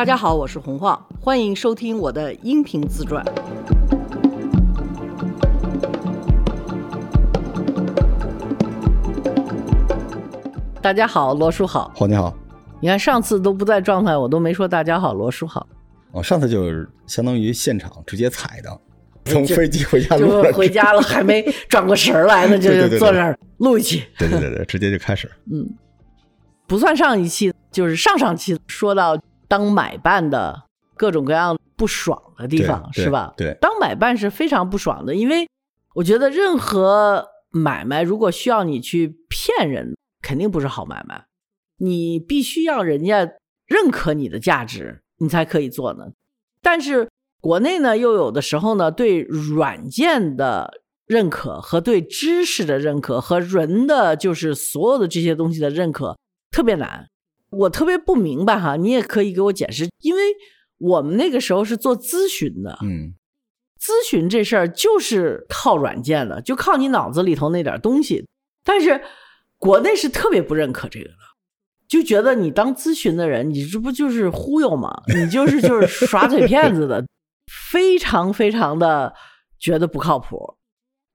大家好，我是洪晃，欢迎收听我的音频自传。大家好，罗叔好。黄你好，你看上次都不在状态，我都没说大家好，罗叔好，哦，上次就是相当于现场直接踩的，从飞机回家路就回家了，还没转过神儿来呢，就坐那儿录一期。对对对对，直接就开始。嗯，不算上一期，就是上上期说到当买办的各种各样不爽的地方，是吧？对当买办是非常不爽的，因为我觉得任何买卖如果需要你去骗人，肯定不是好买卖。你必须要人家认可你的价值，你才可以做呢。但是国内呢，又有的时候呢，对软件的认可和对知识的认可和人的就是所有的这些东西的认可特别难。我特别不明白哈，你也可以给我解释，因为我们那个时候是做咨询的，嗯，咨询这事儿就是靠软件的，就靠你脑子里头那点东西。但是国内是特别不认可这个的，就觉得你当咨询的人，你这不就是忽悠吗？你就是就是 耍嘴骗子的，非常非常的觉得不靠谱。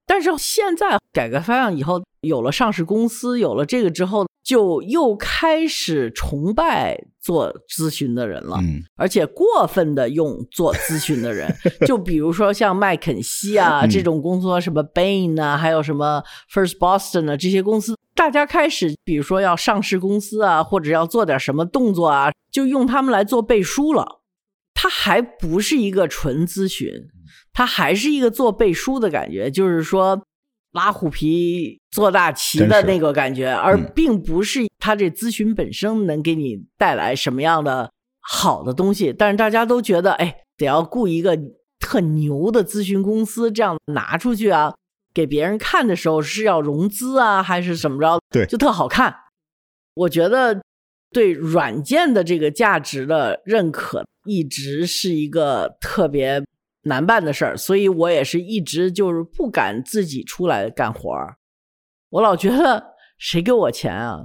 但是现在改革开放以后，有了上市公司，有了这个之后，就又开始崇拜做咨询的人了。嗯而且过分的用做咨询的人，就比如说像麦肯锡啊、嗯这种公司，什么 Bain 啊，还有什么 First Boston 啊这些公司，大家开始比如说要上市公司啊，或者要做点什么动作啊，就用他们来做背书了。它还不是一个纯咨询，它还是一个做背书的感觉，就是说拉虎皮做大旗的那个感觉，而嗯并不是他这咨询本身能给你带来什么样的好的东西。但是大家都觉得，哎，得要雇一个特牛的咨询公司，这样拿出去啊，给别人看的时候是要融资啊，还是怎么着？对就特好看。我觉得对软件的这个价值的认可，一直是一个特别难办的事儿，所以我也是一直就是不敢自己出来干活儿。我老觉得谁给我钱啊？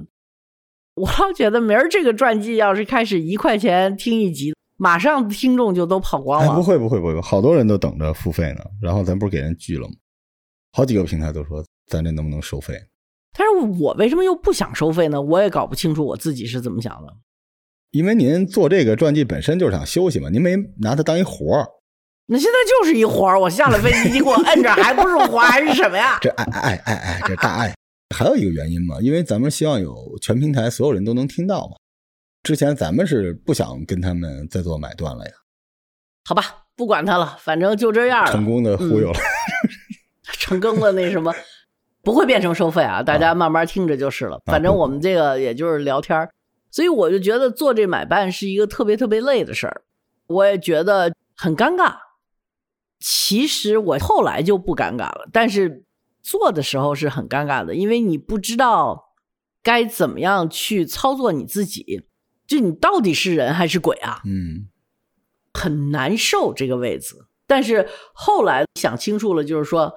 我老觉得明儿这个传记要是开始一块钱听一集，马上听众就都跑光哎，了。不会不会不会，好多人都等着付费呢。然后咱不是给人拒了吗？好几个平台都说咱这能不能收费？但是我为什么又不想收费呢？我也搞不清楚我自己是怎么想的。因为您做这个传记本身就是想休息嘛，您没拿它当一活儿。那现在就是一活儿，我下了飞机你给我摁着，还不是活儿还是什么呀？这爱爱爱爱，这大爱。还有一个原因嘛，因为咱们希望有全平台所有人都能听到嘛。之前咱们是不想跟他们再做买断了呀，好吧，不管他了，反正就这样了。成功的忽悠了。成功的那什么，不会变成收费啊，大家慢慢听着就是了。反正我们这个也就是聊天儿所以我就觉得做这买办是一个特别特别累的事儿，我也觉得很尴尬。其实我后来就不尴尬了，但是做的时候是很尴尬的，因为你不知道该怎么样去操作你自己，就你到底是人还是鬼啊？嗯，很难受这个位子。但是后来想清楚了，就是说，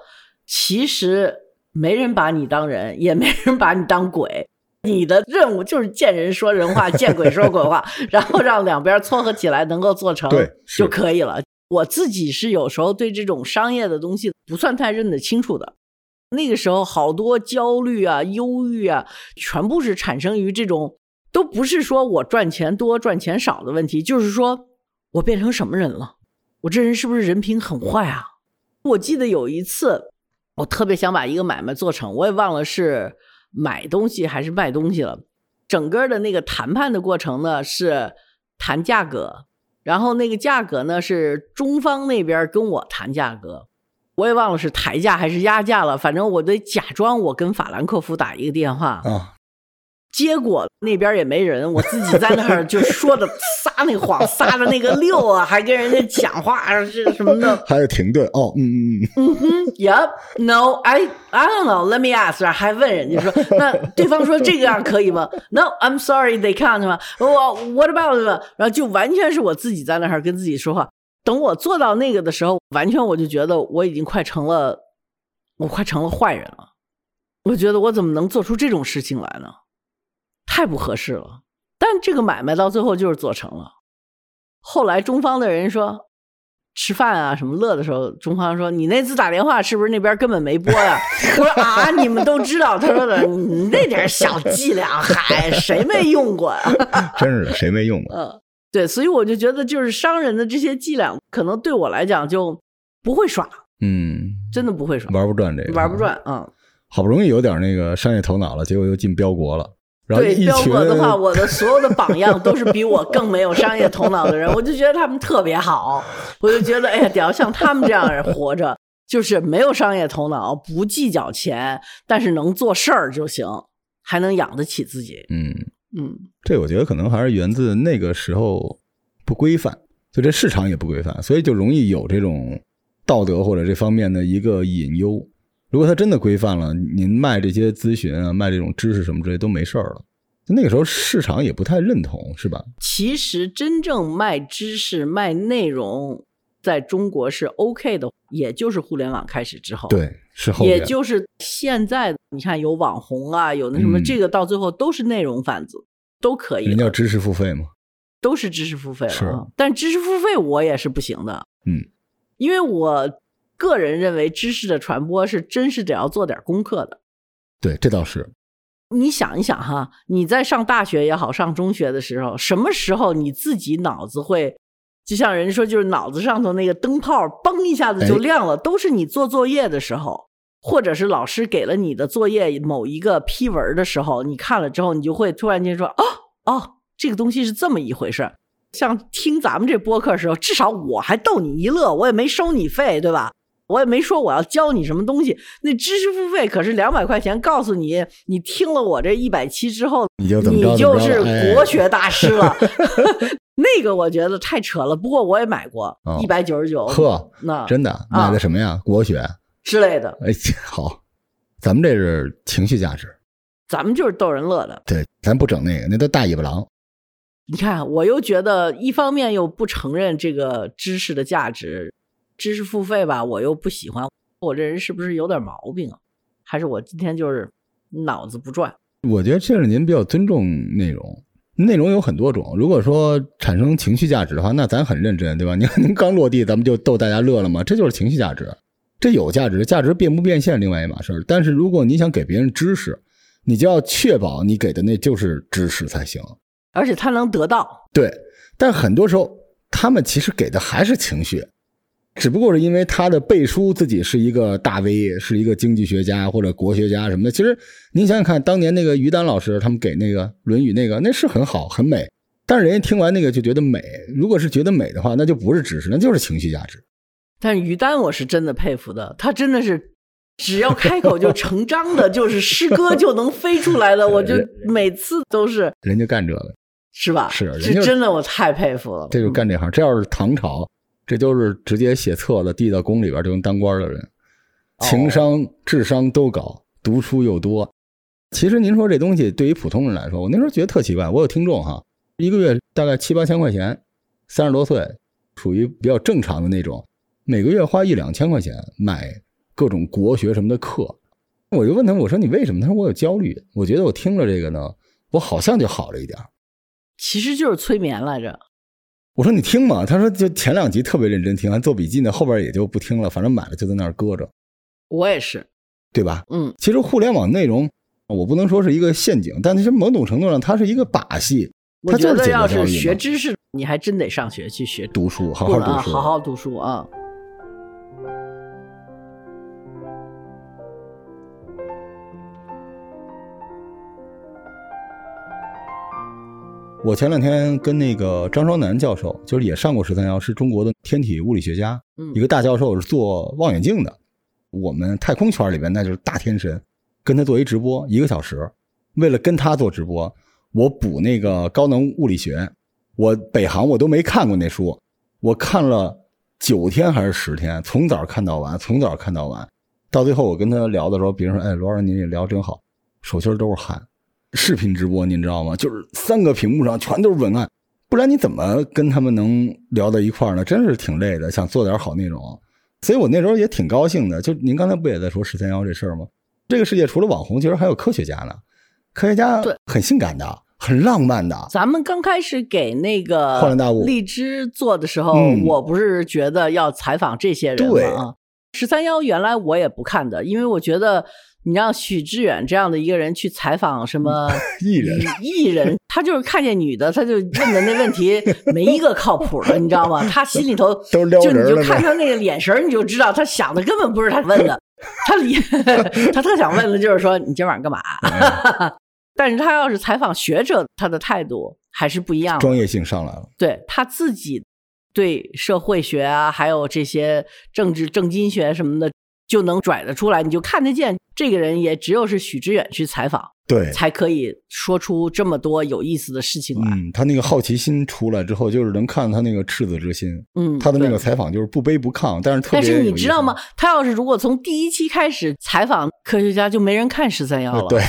其实没人把你当人，也没人把你当鬼。你的任务就是见人说人话，见鬼说鬼话，然后让两边撮合起来，能够做成就可以了。我自己是有时候对这种商业的东西不算太认得清楚的。那个时候好多焦虑啊、忧郁啊，全部是产生于这种，都不是说我赚钱多赚钱少的问题，就是说我变成什么人了。我这人是不是人品很坏啊？我记得有一次，我特别想把一个买卖做成，我也忘了是买东西还是卖东西了。整个的那个谈判的过程呢是谈价格，然后那个价格呢是中方那边跟我谈价格，我也忘了是抬价还是压价了。反正我得假装我跟法兰克福打一个电话，啊，结果那边也没人，我自己在那儿就说的撒那谎，撒的那个溜啊，还跟人家讲话是什么的。还有停顿哦，嗯嗯嗯，嗯哼，Yep, no, I I don't know. Let me ask. 还问人家说，那对方说这个样可以吗？No, I'm sorry, they can't 吗？我 What about 然后就完全是我自己在那儿跟自己说话。等我做到那个的时候，完全我就觉得我已经快成了，我快成了坏人了。我觉得我怎么能做出这种事情来呢？太不合适了。但这个买卖到最后就是做成了。后来中方的人说。吃饭啊，什么乐的时候，中方说：“你那次打电话是不是那边根本没播呀？”我说：“啊，你们都知道。”他说的：“你那点小伎俩，嗨，谁没用过呀？”真是谁没用过？嗯，对，所以我就觉得，就是商人的这些伎俩，可能对我来讲就不会耍。嗯，真的不会耍，玩不转这个，玩不转。嗯，好不容易有点那个商业头脑了，结果又进标国了。对彪哥的话，我的所有的榜样都是比我更没有商业头脑的人，我就觉得他们特别好，我就觉得哎呀，得要像他们这样人活着，就是没有商业头脑，不计较钱，但是能做事儿就行，还能养得起自己。嗯嗯，这我觉得可能还是源自那个时候不规范，就这市场也不规范，所以就容易有这种道德或者这方面的一个隐忧。如果他真的规范了，您卖这些咨询啊，卖这种知识什么之类都没事儿了。那个时候市场也不太认同，是吧？其实真正卖知识、卖内容，在中国是 OK 的，也就是互联网开始之后，对，是后，也就是现在，你看有网红啊，有那什么，这个到最后都是内容贩子，都可以。人叫知识付费吗？都是知识付费了，是。但知识付费我也是不行的，嗯，因为我。个人认为，知识的传播是真是得要做点功课的。对，这倒是。你想一想哈，你在上大学也好，上中学的时候，什么时候你自己脑子会，就像人说，就是脑子上头那个灯泡嘣一下子就亮了，都是你做作业的时候，或者是老师给了你的作业某一个批文的时候，你看了之后，你就会突然间说，哦哦，这个东西是这么一回事。像听咱们这播客的时候，至少我还逗你一乐，我也没收你费，对吧？我也没说我要教你什么东西，那知识付费可是两百块钱，告诉你，你听了我这一百期之后，你就你就是国学大师了。那个我觉得太扯了，不过我也买过，一百九十九。呵，那真的买的什么呀？国学之类的。哎，好，咱们这是情绪价值，咱们就是逗人乐的。对，咱不整那个，那都大尾巴狼。你看，我又觉得一方面又不承认这个知识的价值。知识付费吧，我又不喜欢。我这人是不是有点毛病啊？还是我今天就是脑子不转？我觉得这是您比较尊重内容，内容有很多种。如果说产生情绪价值的话，那咱很认真，对吧？您您刚落地，咱们就逗大家乐了嘛？这就是情绪价值，这有价值。价值变不变现，另外一码事。但是如果你想给别人知识，你就要确保你给的那就是知识才行，而且他能得到。对，但很多时候他们其实给的还是情绪。只不过是因为他的背书自己是一个大 V，是一个经济学家或者国学家什么的。其实您想想看，当年那个于丹老师他们给那个《论语》那个，那是很好很美，但是人家听完那个就觉得美。如果是觉得美的话，那就不是知识，那就是情绪价值。但于丹我是真的佩服的，他真的是只要开口就成章的，就是诗歌就能飞出来的。我就每次都是人家干这个，是吧？是，是真的，我太佩服了。这就干这行，这要是唐朝。这都是直接写册子递到宫里边就能当官的人，情商、智商都高，读书又多。其实您说这东西对于普通人来说，我那时候觉得特奇怪。我有听众哈，一个月大概七八千块钱，三十多岁，属于比较正常的那种，每个月花一两千块钱买各种国学什么的课。我就问他，我说你为什么？他说我有焦虑。我觉得我听了这个呢，我好像就好了一点。其实就是催眠来着。我说你听嘛，他说就前两集特别认真听，完做笔记呢，后边也就不听了，反正买了就在那儿搁着。我也是，对吧？嗯，其实互联网内容，我不能说是一个陷阱，但其实某种程度上它是一个把戏。我觉得要是学知识，你还真得上学去学读书，好好读书，好好读书啊。我前两天跟那个张双南教授，就是也上过十三幺，是中国的天体物理学家，一个大教授是做望远镜的。我们太空圈里边那就是大天神，跟他做一直播一个小时。为了跟他做直播，我补那个高能物理学，我北航我都没看过那书，我看了九天还是十天，从早看到晚，从早看到晚。到最后我跟他聊的时候，别人说：“哎，罗老师您也聊真好，手心都是汗。”视频直播您知道吗？就是三个屏幕上全都是文案，不然你怎么跟他们能聊到一块儿呢？真是挺累的，想做点好内容，所以我那时候也挺高兴的。就您刚才不也在说十三幺这事儿吗？这个世界除了网红，其实还有科学家呢。科学家很性感的，很浪漫的。咱们刚开始给那个恍然大悟荔枝做的时候，嗯我不是觉得要采访这些人吗？啊，十三幺原来我也不看的，因为我觉得你让许志远这样的一个人去采访什么艺人艺人，他就是看见女的，他就问的那问题没一个靠谱的，你知道吗？他心里头都是撩就你就看他那个眼神儿，你就知道他想的根本不是他问的，他里他特想问的就是说你今晚上干嘛？但是他要是采访学者，他的态度还是不一样的。专业性上来了。对他自己对社会学啊，还有这些政治政经学什么的，就能拽得出来，你就看得见这个人，也只有是许知远去采访，对，才可以说出这么多有意思的事情来。嗯，他那个好奇心出来之后，就是能看他那个赤子之心。嗯，他的那个采访就是不卑不亢，但是特别。但是你知道吗？？他要是如果从第一期开始采访科学家，就没人看十三幺了。呃对，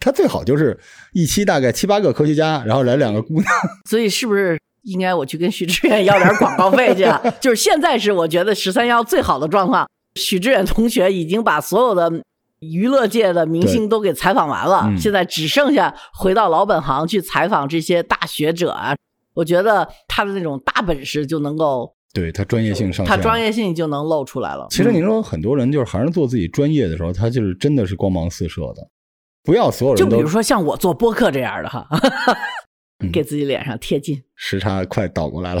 他最好就是一期大概七八个科学家，然后来两个姑娘。所以是不是应该我去跟许知远要点广告费去啊？就是现在是我觉得十三幺最好的状况，许志远同学已经把所有的娱乐界的明星都给采访完了，嗯现在只剩下回到老本行去采访这些大学者啊。我觉得他的那种大本事就能够，对他专业性上线，他专。业性就能露出来了。其实嗯你说很多人就是还是做自己专业的时候，他就是真的是光芒四射的。不要所有人都就比如说像我做播客这样的哈，嗯给自己脸上贴金，时差快倒过来了。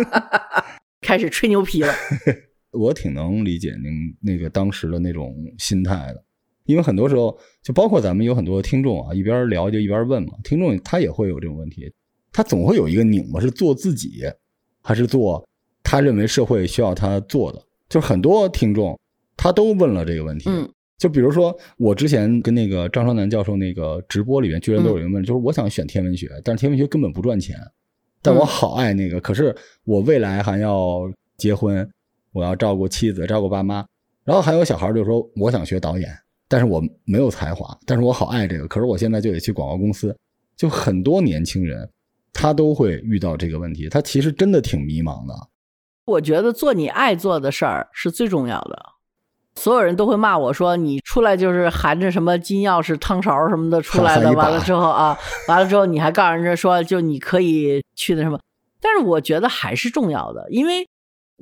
开始吹牛皮了。我挺能理解您那个当时的那种心态的，因为很多时候就包括咱们有很多听众啊，一边聊就一边问嘛，听众他也会有这种问题，他总会有一个拧巴，是做自己还是做他认为社会需要他做的，就是很多听众他都问了这个问题。嗯。就比如说，我之前跟那个张双南教授那个直播里面，居然都有人问，就是我想选天文学，但是天文学根本不赚钱，但我好爱那个，可是我未来还要结婚，我要照顾妻子，照顾爸妈，然后还有小孩就说我想学导演，但是我没有才华，但是我好爱这个，可是我现在就得去广告公司，就很多年轻人他都会遇到这个问题，他其实真的挺迷茫的。我觉得做你爱做的事儿是最重要的。所有人都会骂我说你出来就是含着什么金钥匙、汤勺什么的出来的，完了之后啊，完了之后你还告诉人家说就你可以去那什么，但是我觉得还是重要的，因为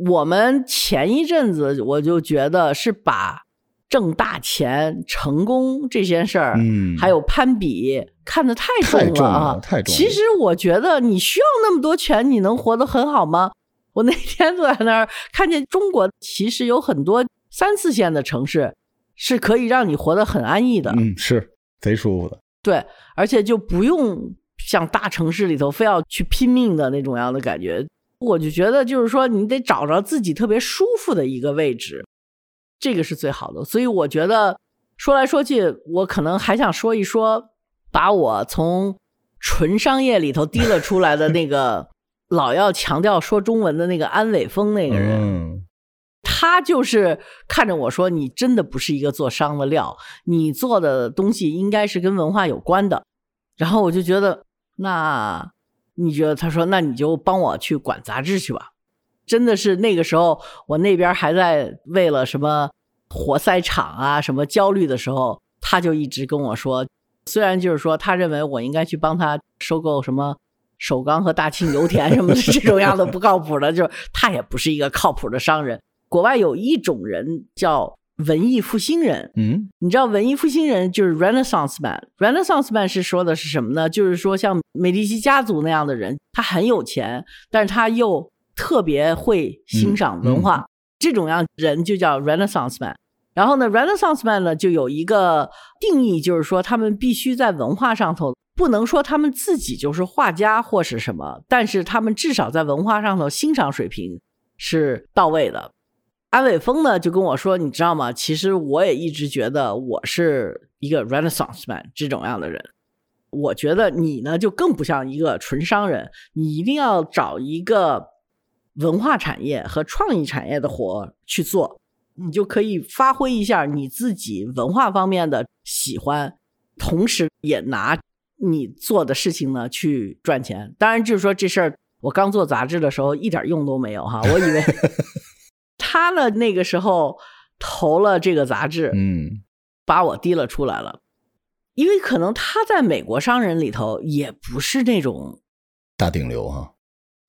我们前一阵子我就觉得是把挣大钱、成功这件事儿，嗯还有攀比看得太太重重了啊了，太重了其实我觉得你需要那么多钱，你能活得很好吗？我那天坐在那儿看见中国其实有很多三四线的城市是可以让你活得很安逸的，嗯，是贼舒服的。对，而且就不用像大城市里头非要去拼命的那种样的感觉。我就觉得就是说，你得找着自己特别舒服的一个位置，这个是最好的。所以我觉得说来说去，我可能还想说一说，把我从纯商业里头提了出来的那个 老要强调说中文的那个安伟峰那个人。嗯，他就是看着我说：“你真的不是一个做商的料，你做的东西应该是跟文化有关的。”然后我就觉得，那你觉得？他说：“那你就帮我去管杂志去吧。”真的是那个时候，我那边还在为了什么活塞厂啊什么焦虑的时候，他就一直跟我说，虽然就是说他认为我应该去帮他收购什么首钢和大庆油田什么的这种样的不靠谱的，就是他也不是一个靠谱的商人。国外有一种人叫文艺复兴人，嗯你知道文艺复兴人就是 Renaissance man。Renaissance man 是说的是什么呢？就是说像美第奇家族那样的人，他很有钱，但是他又特别会欣赏文化，这种样人就叫 Renaissance man。然后呢，Renaissance man 呢就有一个定义，就是说他们必须在文化上头，不能说他们自己就是画家或是什么，但是他们至少在文化上头欣赏水平是到位的。安伟峰呢就跟我说，你知道吗？其实我也一直觉得我是一个 Renaissance man 这种样的人。我觉得你呢就更不像一个纯商人，你一定要找一个文化产业和创意产业的活去做，你就可以发挥一下你自己文化方面的喜欢，同时也拿你做的事情呢去赚钱。当然，就是说这事儿，我刚做杂志的时候一点用都没有哈，我以为他呢那个时候投了这个杂志，嗯把我提了出来了。因为可能他在美国商人里头也不是那种大顶流哈，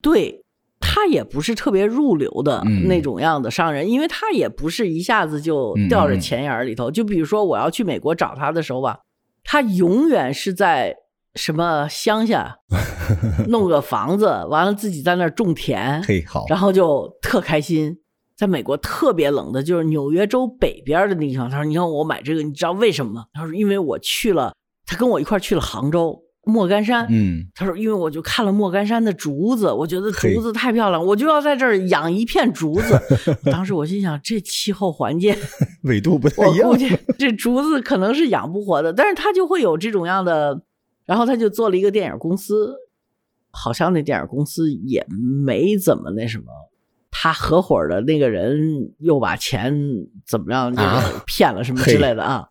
对他也不是特别入流的那种样的商人，因为他也不是一下子就掉着钱眼里头。就比如说我要去美国找他的时候吧，他永远是在什么乡下 弄个房子，完了自己在那儿种田，嘿好，然后就特开心。在美国特别冷的，就是纽约州北边的地方。他说：“你看我买这个，你知道为什么吗？”他说：“因为我去了，他跟我一块去了杭州莫干山。嗯，他说：因为我就看了莫干山的竹子，我觉得竹子太漂亮，我就要在这儿养一片竹子。当时我心想，这气候环境 纬度不太一样，我估计这竹子可能是养不活的。但是他就会有这种样的，然后他就做了一个电影公司，好像那电影公司也没怎么那什么。”他合伙的那个人又把钱怎么样？骗了什么之类的啊？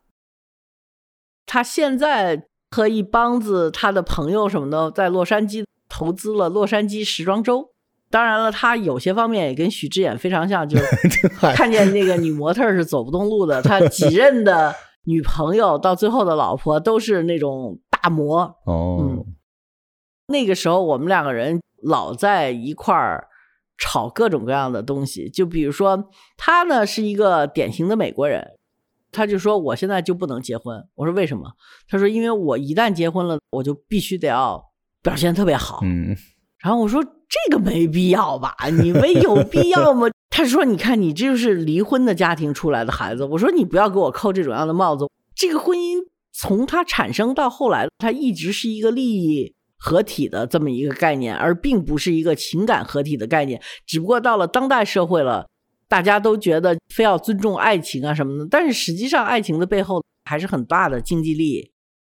他现在和一帮子他的朋友什么的，在洛杉矶投资了洛杉矶时装周。当然了，他有些方面也跟许志远非常像，就 看见那个女模特是走不动路的。他几 任的女朋友到最后的老婆都是那种大模哦。嗯，那个时候我们两个人老在一块儿。炒各种各样的东西，就比如说他呢是一个典型的美国人，他就说我现在就不能结婚。我说为什么？他说因为我一旦结婚了，我就必须得要表现特别好。嗯，然后我说这个没必要吧？你们有必要吗？他说你看你这就是离婚的家庭出来的孩子。我说你不要给我扣这种样的帽子。这个婚姻从它产生到后来，它一直是一个利益。合体的这么一个概念，而并不是一个情感合体的概念。只不过到了当代社会了，大家都觉得非要尊重爱情啊什么的。但是实际上，爱情的背后还是很大的经济利益。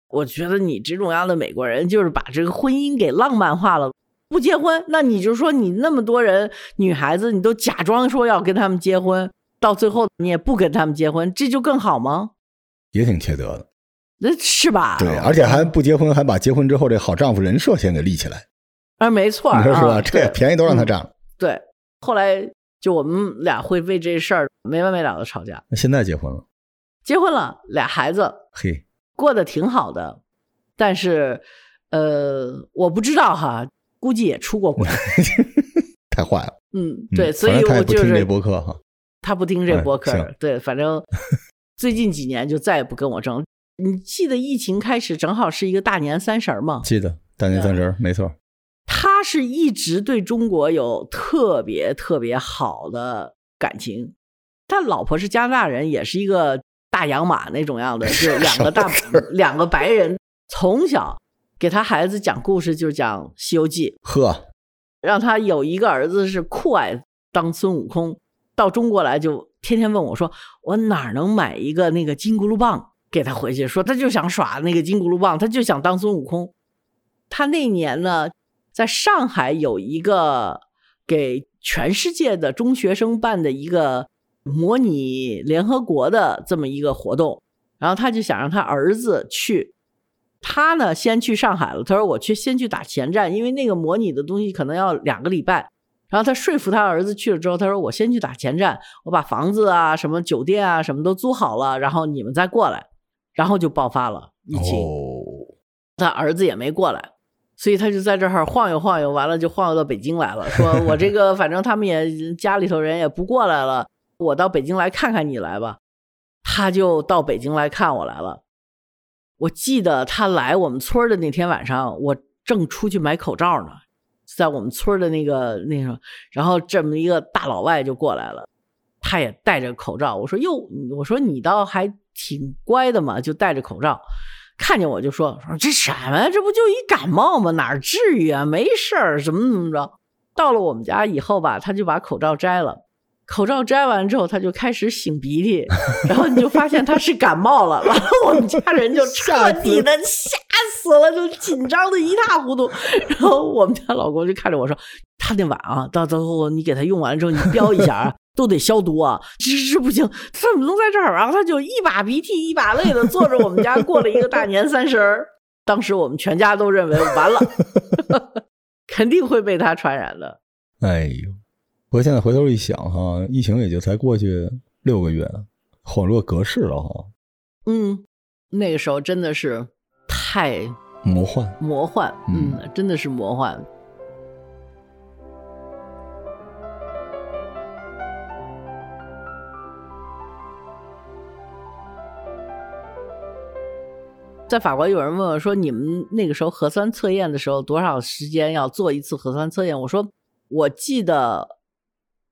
我觉得你这种样的美国人，就是把这个婚姻给浪漫化了。不结婚，那你就说你那么多人女孩子，你都假装说要跟他们结婚，到最后你也不跟他们结婚，这就更好吗？也挺缺德的。那是吧？对，而且还不结婚，还把结婚之后这好丈夫人设先给立起来。啊，没错，你说是吧？这便宜都让他占了。对，后来就我们俩会为这事儿没完没了的吵架。那现在结婚了？结婚了，俩孩子，嘿，过得挺好的。但是，呃，我不知道哈，估计也出过轨。太坏了。嗯，对，所以我就是这博客哈，他不听这博客。对，反正 最近几年就再也不跟我争。你记得疫情开始正好是一个大年三十吗？记得大年三十，没错。他是一直对中国有特别特别好的感情。他老婆是加拿大人，也是一个大洋马那种样的，就两个大 两个白人，从小给他孩子讲故事，就讲《西游记》。呵，让他有一个儿子是酷爱当孙悟空，到中国来就天天问我说：“我哪能买一个那个金箍噜棒？”给他回去说，他就想耍那个金箍噜棒，他就想当孙悟空。他那年呢，在上海有一个给全世界的中学生办的一个模拟联合国的这么一个活动，然后他就想让他儿子去。他呢，先去上海了。他说：“我去先去打前站，因为那个模拟的东西可能要两个礼拜。”然后他说服他儿子去了之后，他说：“我先去打前站，我把房子啊、什么酒店啊、什么都租好了，然后你们再过来。”然后就爆发了疫情，他儿子也没过来，所以他就在这儿晃悠晃悠，完了就晃悠到北京来了。说我这个 反正他们也家里头人也不过来了，我到北京来看看你来吧。他就到北京来看我来了。我记得他来我们村的那天晚上，我正出去买口罩呢，在我们村的那个那个，然后这么一个大老外就过来了，他也戴着口罩。我说哟，我说你倒还。挺乖的嘛，就戴着口罩，看见我就说说这什么？这不就一感冒吗？哪至于啊？没事儿，怎么怎么着？到了我们家以后吧，他就把口罩摘了。口罩摘完之后，他就开始擤鼻涕，然后你就发现他是感冒了。然后，我们家人就彻底的吓死了，就紧张的一塌糊涂。然后我们家老公就看着我说：“他那碗啊，到最后你给他用完了之后，你标一下啊。”都得消毒啊！这这不行，他怎么能在这儿？然后他就一把鼻涕一把泪的坐着我们家过了一个大年 三十儿。当时我们全家都认为完了，肯定会被他传染的。哎呦！我现在回头一想哈，疫情也就才过去六个月，恍若隔世了哈。嗯，那个时候真的是太魔幻，魔幻，嗯，真的是魔幻。在法国，有人问我说：“你们那个时候核酸测验的时候，多少时间要做一次核酸测验？”我说：“我记得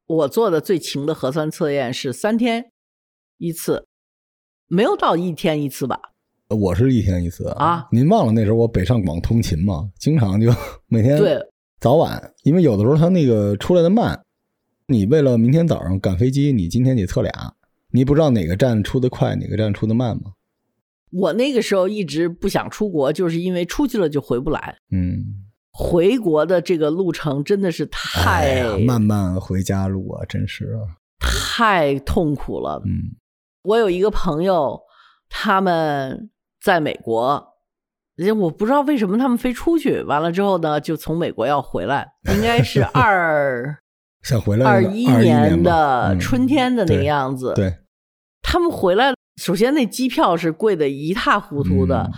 我做的最勤的核酸测验是三天一次，没有到一天一次吧？”我是一天一次啊！您忘了那时候我北上广通勤嘛，经常就 每天对早晚，因为有的时候他那个出来的慢，你为了明天早上赶飞机，你今天得测俩，你不知道哪个站出的快，哪个站出的慢吗？我那个时候一直不想出国，就是因为出去了就回不来。嗯，回国的这个路程真的是太漫漫回家路啊，真是太痛苦了。嗯，我有一个朋友，他们在美国，我不知道为什么他们飞出去，完了之后呢，就从美国要回来，应该是 二想回来二一年的春天的那个样子。对，他们回来。首先，那机票是贵的一塌糊涂的，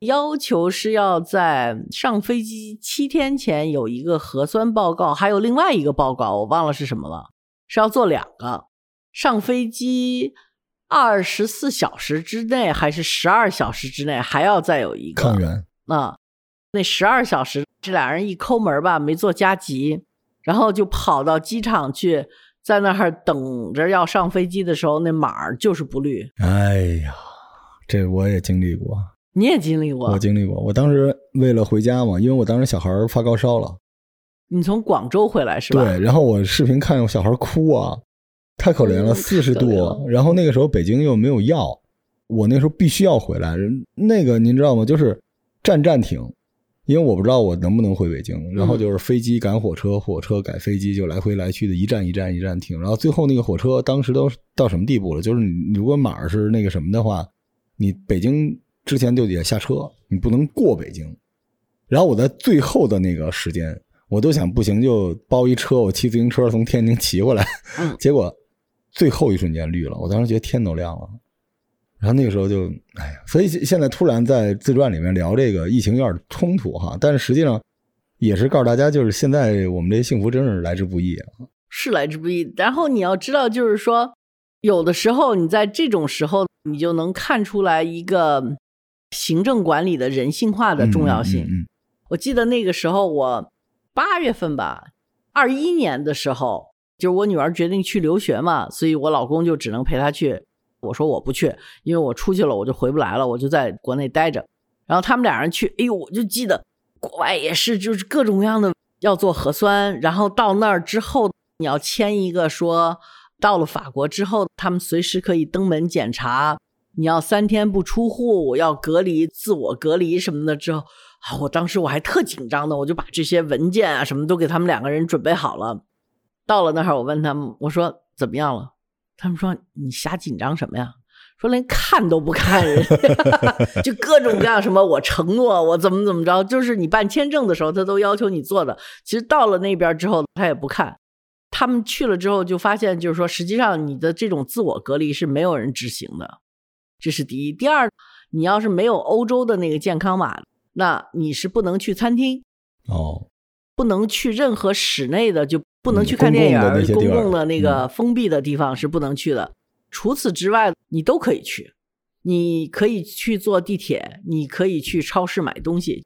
要求是要在上飞机七天前有一个核酸报告，还有另外一个报告，我忘了是什么了，是要做两个。上飞机二十四小时之内还是十二小时之内还要再有一个抗原啊？那十二小时，这俩人一抠门吧，没做加急，然后就跑到机场去。在那儿等着要上飞机的时候，那码就是不绿。哎呀，这我也经历过。你也经历过？我经历过。我当时为了回家嘛，因为我当时小孩发高烧了。你从广州回来是吧？对。然后我视频看，我小孩哭啊，太可怜了，四十度。然后那个时候北京又没有药，我那时候必须要回来。那个您知道吗？就是站站停。因为我不知道我能不能回北京，然后就是飞机赶火车，火车赶飞机，就来回来去的一站一站一站停。然后最后那个火车当时都到什么地步了？就是你如果码是那个什么的话，你北京之前就得下车，你不能过北京。然后我在最后的那个时间，我都想不行就包一车，我骑自行车从天津骑过来。结果最后一瞬间绿了，我当时觉得天都亮了。然后那个时候就，哎呀，所以现在突然在自传里面聊这个疫情有点冲突哈，但是实际上也是告诉大家，就是现在我们这幸福真是来之不易啊，是来之不易。然后你要知道，就是说有的时候你在这种时候，你就能看出来一个行政管理的人性化的重要性。我记得那个时候我八月份吧，二一年的时候，就是我女儿决定去留学嘛，所以我老公就只能陪她去。我说我不去，因为我出去了我就回不来了，我就在国内待着。然后他们俩人去，哎呦，我就记得国外也是，就是各种各样的要做核酸，然后到那儿之后你要签一个说，到了法国之后他们随时可以登门检查，你要三天不出户，我要隔离自我隔离什么的。之后啊，我当时我还特紧张的，我就把这些文件啊什么都给他们两个人准备好了。到了那儿，我问他们，我说怎么样了？他们说你瞎紧张什么呀？说连看都不看人，就各种各样什么我承诺我怎么怎么着，就是你办签证的时候他都要求你做的。其实到了那边之后他也不看。他们去了之后就发现，就是说实际上你的这种自我隔离是没有人执行的，这是第一。第二，你要是没有欧洲的那个健康码，那你是不能去餐厅哦，不能去任何室内的就。不能去看电影，公共的那个封闭的地方是不能去的。除此之外，你都可以去。你可以去坐地铁，你可以去超市买东西，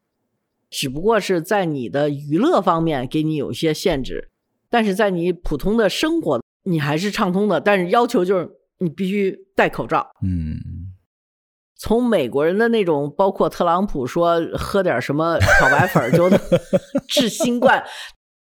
只不过是在你的娱乐方面给你有一些限制，但是在你普通的生活，你还是畅通的。但是要求就是你必须戴口罩。嗯，从美国人的那种，包括特朗普说喝点什么漂白粉就能 治新冠。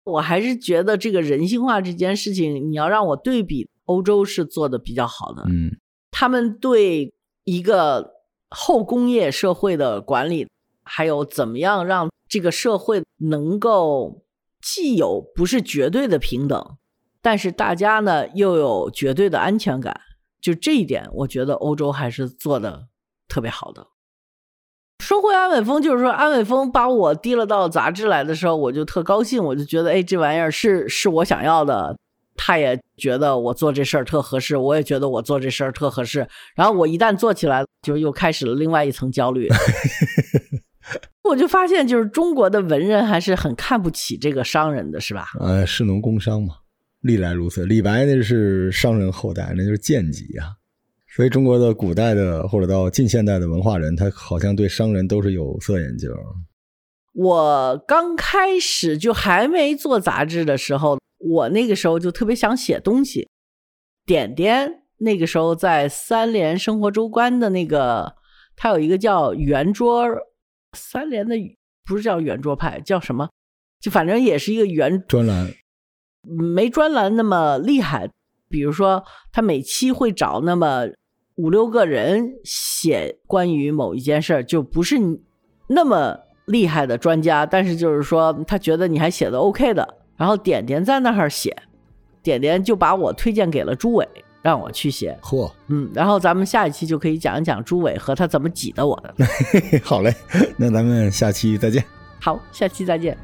我还是觉得这个人性化这件事情，你要让我对比，欧洲是做的比较好的。嗯，他们对一个后工业社会的管理，还有怎么样让这个社会能够既有不是绝对的平等，但是大家呢又有绝对的安全感，就这一点，我觉得欧洲还是做的特别好的。说回安伟峰，就是说安伟峰把我提了到杂志来的时候，我就特高兴，我就觉得，哎，这玩意儿是是我想要的。他也觉得我做这事儿特合适，我也觉得我做这事儿特合适。然后我一旦做起来，就又开始了另外一层焦虑。我就发现，就是中国的文人还是很看不起这个商人的，是吧？呃，士农工商嘛，历来如此。李白那是商人后代，那就是贱籍啊。所以中国的古代的或者到近现代的文化人，他好像对商人都是有色眼镜。我刚开始就还没做杂志的时候，我那个时候就特别想写东西。点点那个时候在三联生活周刊的那个，他有一个叫圆桌。三联的不是叫圆桌派，叫什么？就反正也是一个圆专栏，没专栏那么厉害。比如说，他每期会找那么五六个人写关于某一件事儿，就不是那么厉害的专家，但是就是说他觉得你还写的 OK 的。然后点点在那儿写，点点就把我推荐给了朱伟。让我去写，嚯，嗯，然后咱们下一期就可以讲一讲朱伟和他怎么挤的我的。好嘞，那咱们下期再见。好，下期再见。